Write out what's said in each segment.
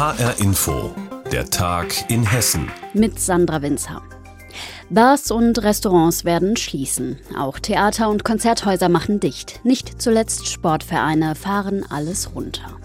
HR Info, der Tag in Hessen. Mit Sandra Winzer. Bars und Restaurants werden schließen. Auch Theater und Konzerthäuser machen dicht. Nicht zuletzt Sportvereine fahren alles runter.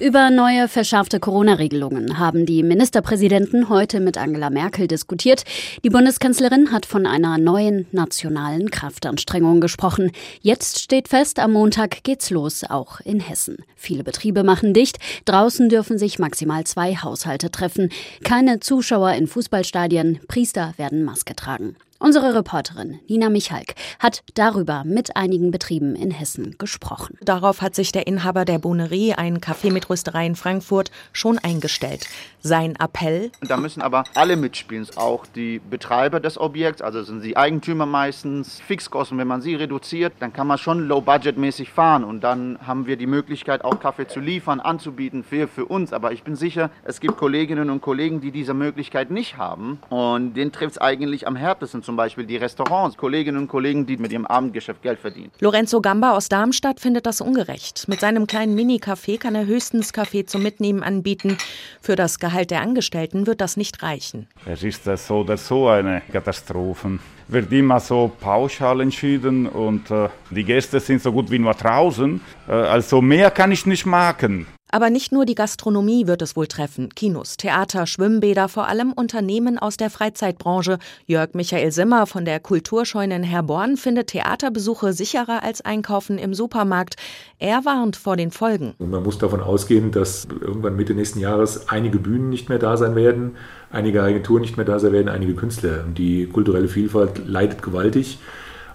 Über neue verschärfte Corona-Regelungen haben die Ministerpräsidenten heute mit Angela Merkel diskutiert. Die Bundeskanzlerin hat von einer neuen nationalen Kraftanstrengung gesprochen. Jetzt steht fest, am Montag geht's los, auch in Hessen. Viele Betriebe machen dicht. Draußen dürfen sich maximal zwei Haushalte treffen. Keine Zuschauer in Fußballstadien. Priester werden Maske tragen. Unsere Reporterin Nina Michalk hat darüber mit einigen Betrieben in Hessen gesprochen. Darauf hat sich der Inhaber der Bonerie, ein Café mit Rösterei in Frankfurt, schon eingestellt. Sein Appell? Da müssen aber alle mitspielen, auch die Betreiber des Objekts, also sind sie Eigentümer meistens, Fixkosten, wenn man sie reduziert, dann kann man schon low-budget-mäßig fahren und dann haben wir die Möglichkeit, auch Kaffee zu liefern, anzubieten für, für uns. Aber ich bin sicher, es gibt Kolleginnen und Kollegen, die diese Möglichkeit nicht haben und den trifft es eigentlich am härtesten zum Beispiel die Restaurants, Kolleginnen und Kollegen, die mit ihrem Abendgeschäft Geld verdienen. Lorenzo Gamba aus Darmstadt findet das ungerecht. Mit seinem kleinen Mini-Café kann er höchstens Kaffee zum Mitnehmen anbieten. Für das Gehalt der Angestellten wird das nicht reichen. Es ist so oder so eine Katastrophe. Wird immer so pauschal entschieden und äh, die Gäste sind so gut wie nur draußen. Äh, also mehr kann ich nicht machen. Aber nicht nur die Gastronomie wird es wohl treffen. Kinos, Theater, Schwimmbäder, vor allem Unternehmen aus der Freizeitbranche. Jörg Michael Simmer von der Kulturscheune in Herborn findet Theaterbesuche sicherer als Einkaufen im Supermarkt. Er warnt vor den Folgen. Man muss davon ausgehen, dass irgendwann Mitte nächsten Jahres einige Bühnen nicht mehr da sein werden, einige Agenturen nicht mehr da sein werden, einige Künstler. Und die kulturelle Vielfalt leidet gewaltig.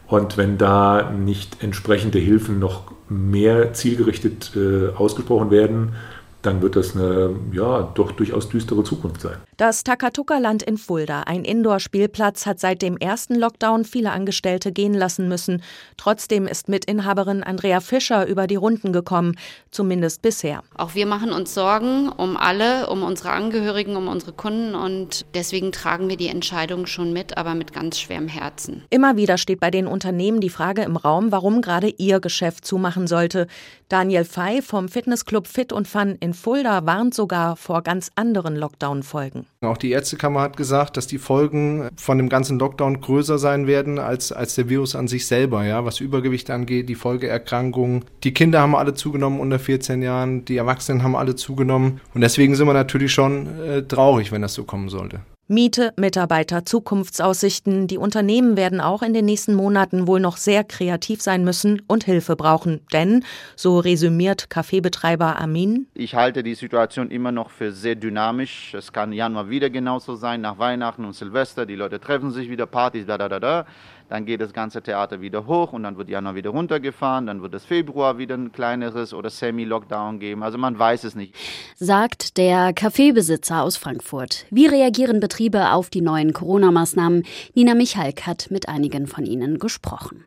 Und wenn da nicht entsprechende Hilfen noch mehr zielgerichtet äh, ausgesprochen werden, dann wird das eine ja doch durchaus düstere Zukunft sein. Das Takatuka-Land in Fulda, ein Indoor-Spielplatz, hat seit dem ersten Lockdown viele Angestellte gehen lassen müssen. Trotzdem ist Mitinhaberin Andrea Fischer über die Runden gekommen, zumindest bisher. Auch wir machen uns Sorgen um alle, um unsere Angehörigen, um unsere Kunden und deswegen tragen wir die Entscheidung schon mit, aber mit ganz schwerem Herzen. Immer wieder steht bei den Unternehmen die Frage im Raum, warum gerade ihr Geschäft zumachen sollte. Daniel Fey vom Fitnessclub Fit und Fun in Fulda warnt sogar vor ganz anderen Lockdown-Folgen. Auch die Ärztekammer hat gesagt, dass die Folgen von dem ganzen Lockdown größer sein werden als, als der Virus an sich selber, ja, was Übergewicht angeht, die Folgeerkrankungen. Die Kinder haben alle zugenommen unter 14 Jahren, die Erwachsenen haben alle zugenommen. Und deswegen sind wir natürlich schon äh, traurig, wenn das so kommen sollte. Miete, Mitarbeiter, Zukunftsaussichten. Die Unternehmen werden auch in den nächsten Monaten wohl noch sehr kreativ sein müssen und Hilfe brauchen. Denn, so resümiert Kaffeebetreiber Amin, ich halte die Situation immer noch für sehr dynamisch. Es kann Januar wieder genauso sein, nach Weihnachten und Silvester. Die Leute treffen sich wieder, Partys, da, da, da, da. Dann geht das ganze Theater wieder hoch und dann wird Januar wieder runtergefahren. Dann wird es Februar wieder ein kleineres oder Semi-Lockdown geben. Also man weiß es nicht. Sagt der Kaffeebesitzer aus Frankfurt. Wie reagieren Betriebe auf die neuen Corona-Maßnahmen? Nina Michalk hat mit einigen von ihnen gesprochen.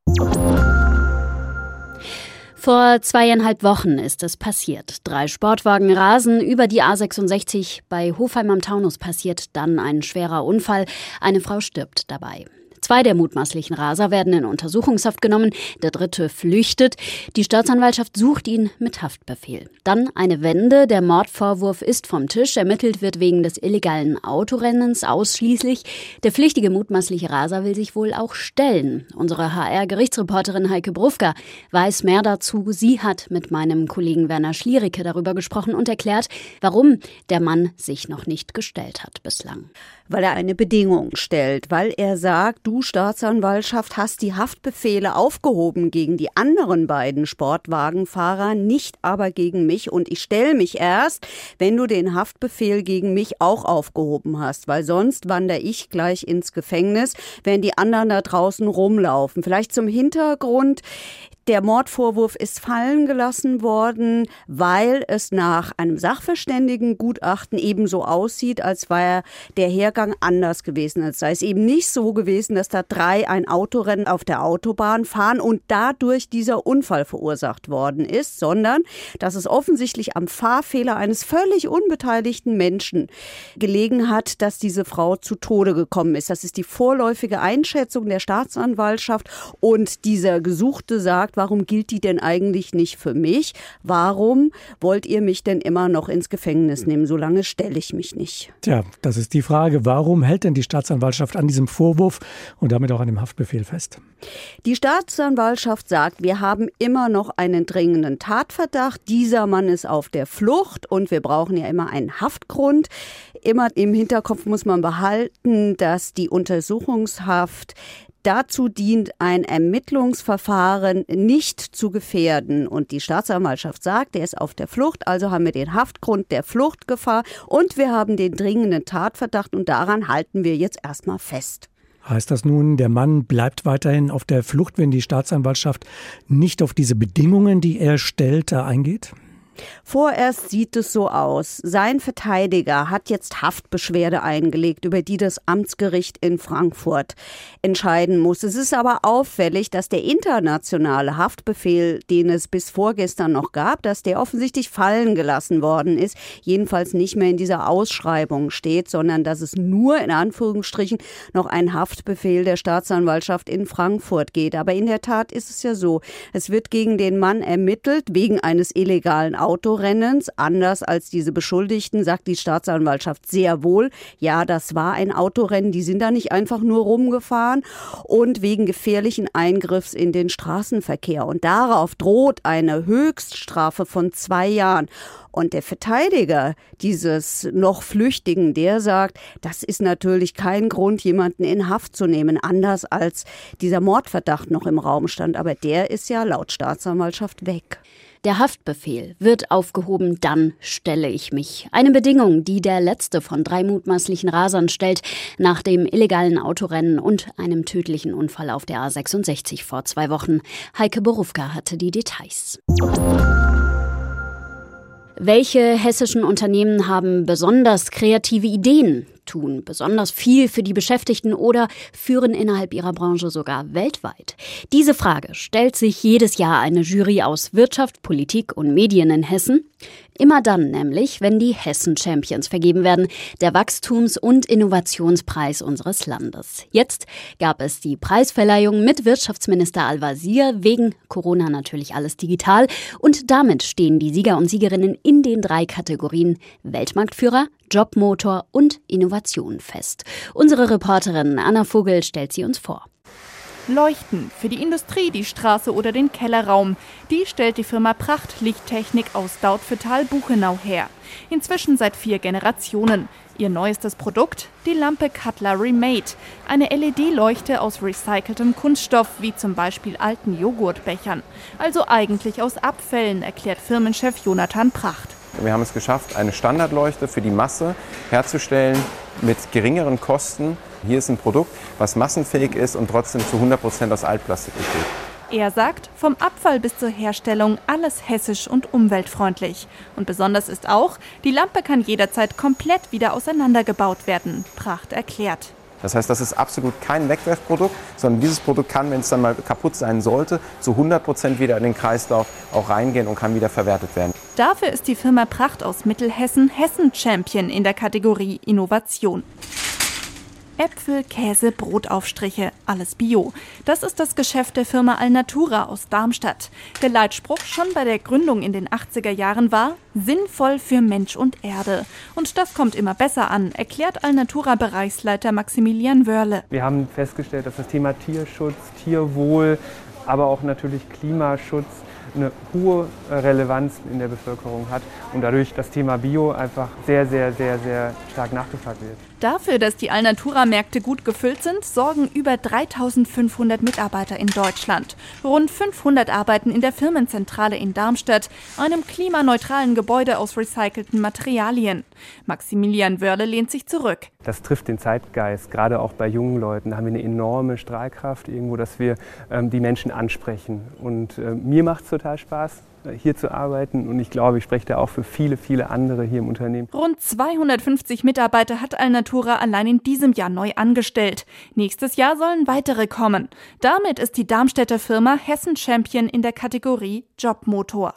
Vor zweieinhalb Wochen ist es passiert. Drei Sportwagen rasen über die A66. Bei Hofheim am Taunus passiert dann ein schwerer Unfall. Eine Frau stirbt dabei. Zwei der mutmaßlichen Raser werden in Untersuchungshaft genommen, der dritte flüchtet. Die Staatsanwaltschaft sucht ihn mit Haftbefehl. Dann eine Wende, der Mordvorwurf ist vom Tisch, ermittelt wird wegen des illegalen Autorennens ausschließlich. Der pflichtige mutmaßliche Raser will sich wohl auch stellen. Unsere HR-Gerichtsreporterin Heike Brufka weiß mehr dazu. Sie hat mit meinem Kollegen Werner Schliericke darüber gesprochen und erklärt, warum der Mann sich noch nicht gestellt hat bislang. Weil er eine Bedingung stellt, weil er sagt, du Staatsanwaltschaft hast die Haftbefehle aufgehoben gegen die anderen beiden Sportwagenfahrer, nicht aber gegen mich und ich stelle mich erst, wenn du den Haftbefehl gegen mich auch aufgehoben hast, weil sonst wandere ich gleich ins Gefängnis, wenn die anderen da draußen rumlaufen. Vielleicht zum Hintergrund, der Mordvorwurf ist fallen gelassen worden, weil es nach einem Sachverständigengutachten ebenso aussieht, als wäre der Hergang anders gewesen. Als sei es eben nicht so gewesen, dass da drei ein Autorennen auf der Autobahn fahren und dadurch dieser Unfall verursacht worden ist, sondern dass es offensichtlich am Fahrfehler eines völlig unbeteiligten Menschen gelegen hat, dass diese Frau zu Tode gekommen ist. Das ist die vorläufige Einschätzung der Staatsanwaltschaft und dieser Gesuchte sagt, warum gilt die denn eigentlich nicht für mich? Warum wollt ihr mich denn immer noch ins Gefängnis nehmen? Solange stelle ich mich nicht. Tja, das ist die Frage. Warum hält denn die Staatsanwaltschaft an diesem Vorwurf und damit auch an dem Haftbefehl fest? Die Staatsanwaltschaft sagt, wir haben immer noch einen dringenden Tatverdacht. Dieser Mann ist auf der Flucht und wir brauchen ja immer einen Haftgrund. Immer im Hinterkopf muss man behalten, dass die Untersuchungshaft dazu dient, ein Ermittlungsverfahren nicht zu gefährden. Und die Staatsanwaltschaft sagt, er ist auf der Flucht, also haben wir den Haftgrund der Fluchtgefahr und wir haben den dringenden Tatverdacht und daran halten wir jetzt erstmal fest. Heißt das nun, der Mann bleibt weiterhin auf der Flucht, wenn die Staatsanwaltschaft nicht auf diese Bedingungen, die er stellt, eingeht? Vorerst sieht es so aus. Sein Verteidiger hat jetzt Haftbeschwerde eingelegt, über die das Amtsgericht in Frankfurt entscheiden muss. Es ist aber auffällig, dass der internationale Haftbefehl, den es bis vorgestern noch gab, dass der offensichtlich fallen gelassen worden ist, jedenfalls nicht mehr in dieser Ausschreibung steht, sondern dass es nur in Anführungsstrichen noch ein Haftbefehl der Staatsanwaltschaft in Frankfurt geht. Aber in der Tat ist es ja so, es wird gegen den Mann ermittelt wegen eines illegalen Autorennens. Anders als diese Beschuldigten sagt die Staatsanwaltschaft sehr wohl, ja, das war ein Autorennen, die sind da nicht einfach nur rumgefahren und wegen gefährlichen Eingriffs in den Straßenverkehr. Und darauf droht eine Höchststrafe von zwei Jahren. Und der Verteidiger dieses noch Flüchtigen, der sagt, das ist natürlich kein Grund, jemanden in Haft zu nehmen, anders als dieser Mordverdacht noch im Raum stand. Aber der ist ja laut Staatsanwaltschaft weg. Der Haftbefehl wird aufgehoben, dann stelle ich mich. Eine Bedingung, die der letzte von drei mutmaßlichen Rasern stellt, nach dem illegalen Autorennen und einem tödlichen Unfall auf der A66 vor zwei Wochen. Heike Borufka hatte die Details. Welche hessischen Unternehmen haben besonders kreative Ideen? tun besonders viel für die Beschäftigten oder führen innerhalb ihrer Branche sogar weltweit? Diese Frage stellt sich jedes Jahr eine Jury aus Wirtschaft, Politik und Medien in Hessen. Immer dann nämlich, wenn die Hessen Champions vergeben werden, der Wachstums- und Innovationspreis unseres Landes. Jetzt gab es die Preisverleihung mit Wirtschaftsminister Al-Wazir, wegen Corona natürlich alles digital. Und damit stehen die Sieger und Siegerinnen in den drei Kategorien Weltmarktführer, Jobmotor und Innovation fest. Unsere Reporterin Anna Vogel stellt sie uns vor. Leuchten für die Industrie, die Straße oder den Kellerraum. Die stellt die Firma Pracht Lichttechnik aus Dautphetal-Buchenau her. Inzwischen seit vier Generationen. Ihr neuestes Produkt? Die Lampe Cutlery Mate. Eine LED-Leuchte aus recyceltem Kunststoff, wie zum Beispiel alten Joghurtbechern. Also eigentlich aus Abfällen, erklärt Firmenchef Jonathan Pracht. Wir haben es geschafft, eine Standardleuchte für die Masse herzustellen mit geringeren Kosten. Hier ist ein Produkt, was massenfähig ist und trotzdem zu 100 Prozent aus Altplastik besteht. Er sagt, vom Abfall bis zur Herstellung alles hessisch und umweltfreundlich. Und besonders ist auch, die Lampe kann jederzeit komplett wieder auseinandergebaut werden. Pracht erklärt. Das heißt, das ist absolut kein Wegwerfprodukt, sondern dieses Produkt kann, wenn es dann mal kaputt sein sollte, zu 100 Prozent wieder in den Kreislauf auch reingehen und kann wieder verwertet werden. Dafür ist die Firma Pracht aus Mittelhessen Hessen Champion in der Kategorie Innovation. Äpfel, Käse, Brotaufstriche, alles Bio. Das ist das Geschäft der Firma Alnatura aus Darmstadt. Der Leitspruch schon bei der Gründung in den 80er Jahren war sinnvoll für Mensch und Erde. Und das kommt immer besser an, erklärt Alnatura Bereichsleiter Maximilian Wörle. Wir haben festgestellt, dass das Thema Tierschutz, Tierwohl, aber auch natürlich Klimaschutz eine hohe Relevanz in der Bevölkerung hat und dadurch das Thema Bio einfach sehr, sehr, sehr, sehr stark nachgefragt wird. Dafür, dass die Alnatura-Märkte gut gefüllt sind, sorgen über 3500 Mitarbeiter in Deutschland. Rund 500 arbeiten in der Firmenzentrale in Darmstadt, einem klimaneutralen Gebäude aus recycelten Materialien. Maximilian Wörle lehnt sich zurück. Das trifft den Zeitgeist. Gerade auch bei jungen Leuten Da haben wir eine enorme Strahlkraft irgendwo, dass wir ähm, die Menschen ansprechen. Und äh, mir macht es total Spaß, hier zu arbeiten. Und ich glaube, ich spreche da auch für viele, viele andere hier im Unternehmen. Rund 250 Mitarbeiter hat Alnatura allein in diesem Jahr neu angestellt. Nächstes Jahr sollen weitere kommen. Damit ist die Darmstädter Firma Hessen Champion in der Kategorie Jobmotor.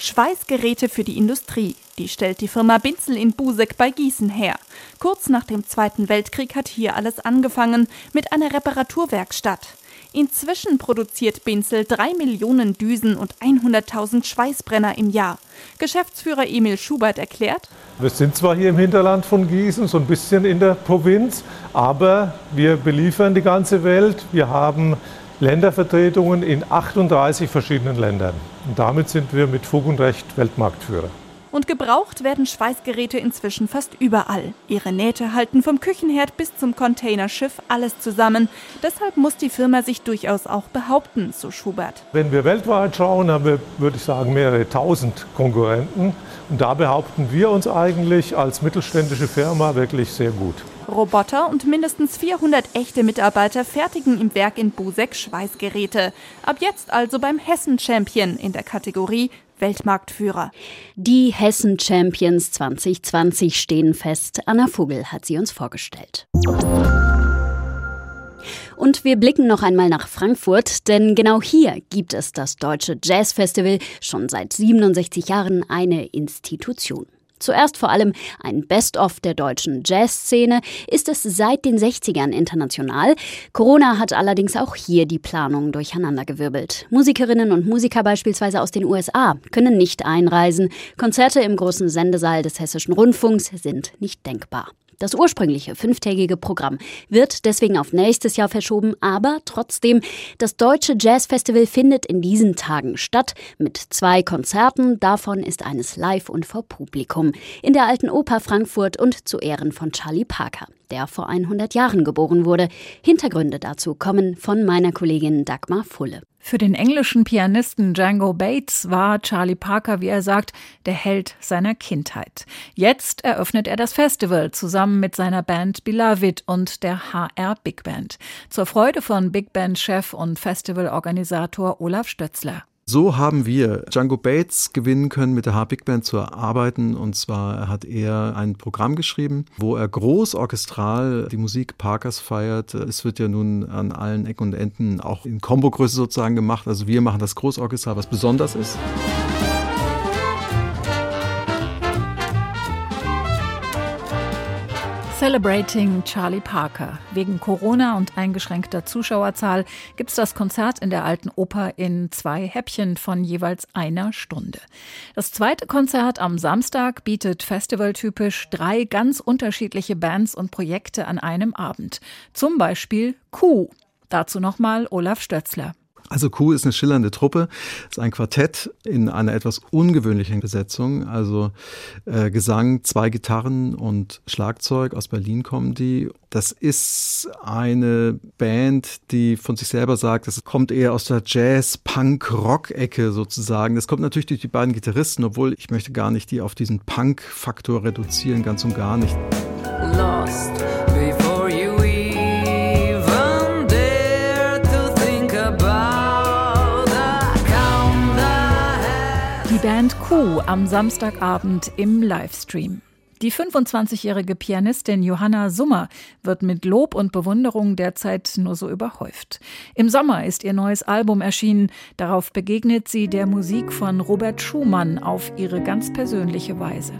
Schweißgeräte für die Industrie. Die stellt die Firma Binzel in Busek bei Gießen her. Kurz nach dem Zweiten Weltkrieg hat hier alles angefangen mit einer Reparaturwerkstatt. Inzwischen produziert Binzel drei Millionen Düsen und 100.000 Schweißbrenner im Jahr. Geschäftsführer Emil Schubert erklärt, wir sind zwar hier im Hinterland von Gießen, so ein bisschen in der Provinz, aber wir beliefern die ganze Welt. Wir haben Ländervertretungen in 38 verschiedenen Ländern. Und damit sind wir mit Fug und Recht Weltmarktführer. Und gebraucht werden Schweißgeräte inzwischen fast überall. Ihre Nähte halten vom Küchenherd bis zum Containerschiff alles zusammen. Deshalb muss die Firma sich durchaus auch behaupten, so Schubert. Wenn wir weltweit schauen, haben wir, würde ich sagen, mehrere tausend Konkurrenten. Und da behaupten wir uns eigentlich als mittelständische Firma wirklich sehr gut. Roboter und mindestens 400 echte Mitarbeiter fertigen im Werk in Busek Schweißgeräte. Ab jetzt also beim Hessen Champion in der Kategorie Weltmarktführer. Die Hessen Champions 2020 stehen fest. Anna Vogel hat sie uns vorgestellt. Und wir blicken noch einmal nach Frankfurt, denn genau hier gibt es das Deutsche Jazz Festival schon seit 67 Jahren eine Institution. Zuerst vor allem ein Best-of der deutschen Jazzszene, ist es seit den 60ern international. Corona hat allerdings auch hier die Planung durcheinandergewirbelt. Musikerinnen und Musiker beispielsweise aus den USA können nicht einreisen. Konzerte im großen Sendesaal des Hessischen Rundfunks sind nicht denkbar. Das ursprüngliche fünftägige Programm wird deswegen auf nächstes Jahr verschoben, aber trotzdem, das Deutsche Jazzfestival findet in diesen Tagen statt mit zwei Konzerten. Davon ist eines live und vor Publikum in der Alten Oper Frankfurt und zu Ehren von Charlie Parker, der vor 100 Jahren geboren wurde. Hintergründe dazu kommen von meiner Kollegin Dagmar Fulle. Für den englischen Pianisten Django Bates war Charlie Parker, wie er sagt, der Held seiner Kindheit. Jetzt eröffnet er das Festival zusammen mit seiner Band Beloved und der HR Big Band. Zur Freude von Big Band Chef und Festivalorganisator Olaf Stötzler. So haben wir Django Bates gewinnen können, mit der H-Big Band zu arbeiten. Und zwar hat er ein Programm geschrieben, wo er großorchestral die Musik Parkers feiert. Es wird ja nun an allen Ecken und Enden auch in Kombogröße sozusagen gemacht. Also wir machen das großorchestral, was besonders ist. Celebrating Charlie Parker. Wegen Corona und eingeschränkter Zuschauerzahl gibt es das Konzert in der Alten Oper in zwei Häppchen von jeweils einer Stunde. Das zweite Konzert am Samstag bietet festivaltypisch drei ganz unterschiedliche Bands und Projekte an einem Abend. Zum Beispiel Q. Dazu nochmal Olaf Stötzler. Also Q ist eine schillernde Truppe, ist ein Quartett in einer etwas ungewöhnlichen Besetzung. Also äh, Gesang, zwei Gitarren und Schlagzeug. Aus Berlin kommen die. Das ist eine Band, die von sich selber sagt, das kommt eher aus der Jazz-Punk-Rock-Ecke sozusagen. Das kommt natürlich durch die beiden Gitarristen, obwohl ich möchte gar nicht die auf diesen Punk-Faktor reduzieren, ganz und gar nicht. Lost. Am Samstagabend im Livestream. Die 25-jährige Pianistin Johanna Summer wird mit Lob und Bewunderung derzeit nur so überhäuft. Im Sommer ist ihr neues Album erschienen. Darauf begegnet sie der Musik von Robert Schumann auf ihre ganz persönliche Weise.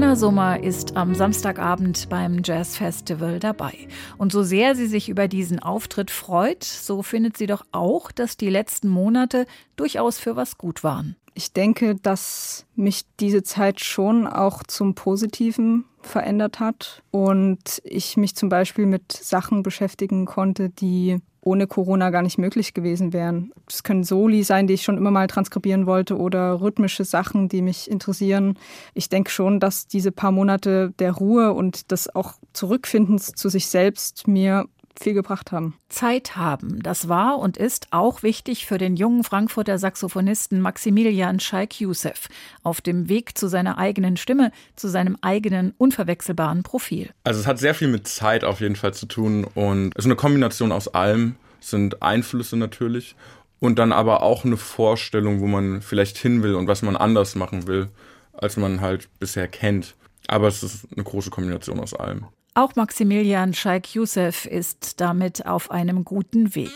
Johanna Sommer ist am Samstagabend beim Jazz Festival dabei. Und so sehr sie sich über diesen Auftritt freut, so findet sie doch auch, dass die letzten Monate durchaus für was gut waren. Ich denke, dass mich diese Zeit schon auch zum Positiven verändert hat und ich mich zum Beispiel mit Sachen beschäftigen konnte, die ohne Corona gar nicht möglich gewesen wären. Es können Soli sein, die ich schon immer mal transkribieren wollte oder rhythmische Sachen, die mich interessieren. Ich denke schon, dass diese paar Monate der Ruhe und des auch Zurückfindens zu sich selbst mir viel gebracht haben. Zeit haben, das war und ist auch wichtig für den jungen Frankfurter Saxophonisten Maximilian Scheik Youssef auf dem Weg zu seiner eigenen Stimme, zu seinem eigenen unverwechselbaren Profil. Also es hat sehr viel mit Zeit auf jeden Fall zu tun und es ist eine Kombination aus allem, es sind Einflüsse natürlich und dann aber auch eine Vorstellung, wo man vielleicht hin will und was man anders machen will, als man halt bisher kennt. Aber es ist eine große Kombination aus allem. Auch Maximilian Scheik Youssef ist damit auf einem guten Weg.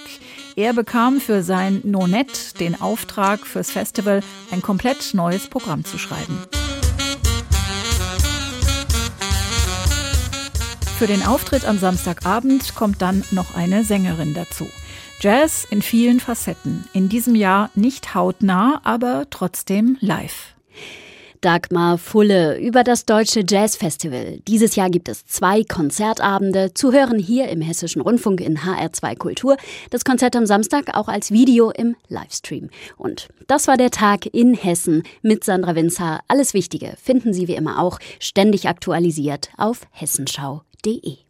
Er bekam für sein Nonet den Auftrag fürs Festival, ein komplett neues Programm zu schreiben. Für den Auftritt am Samstagabend kommt dann noch eine Sängerin dazu. Jazz in vielen Facetten. In diesem Jahr nicht hautnah, aber trotzdem live. Dagmar Fulle über das Deutsche Jazz Festival. Dieses Jahr gibt es zwei Konzertabende, zu hören hier im Hessischen Rundfunk in HR2 Kultur. Das Konzert am Samstag auch als Video im Livestream. Und das war der Tag in Hessen mit Sandra Winzer. Alles Wichtige finden Sie wie immer auch ständig aktualisiert auf hessenschau.de.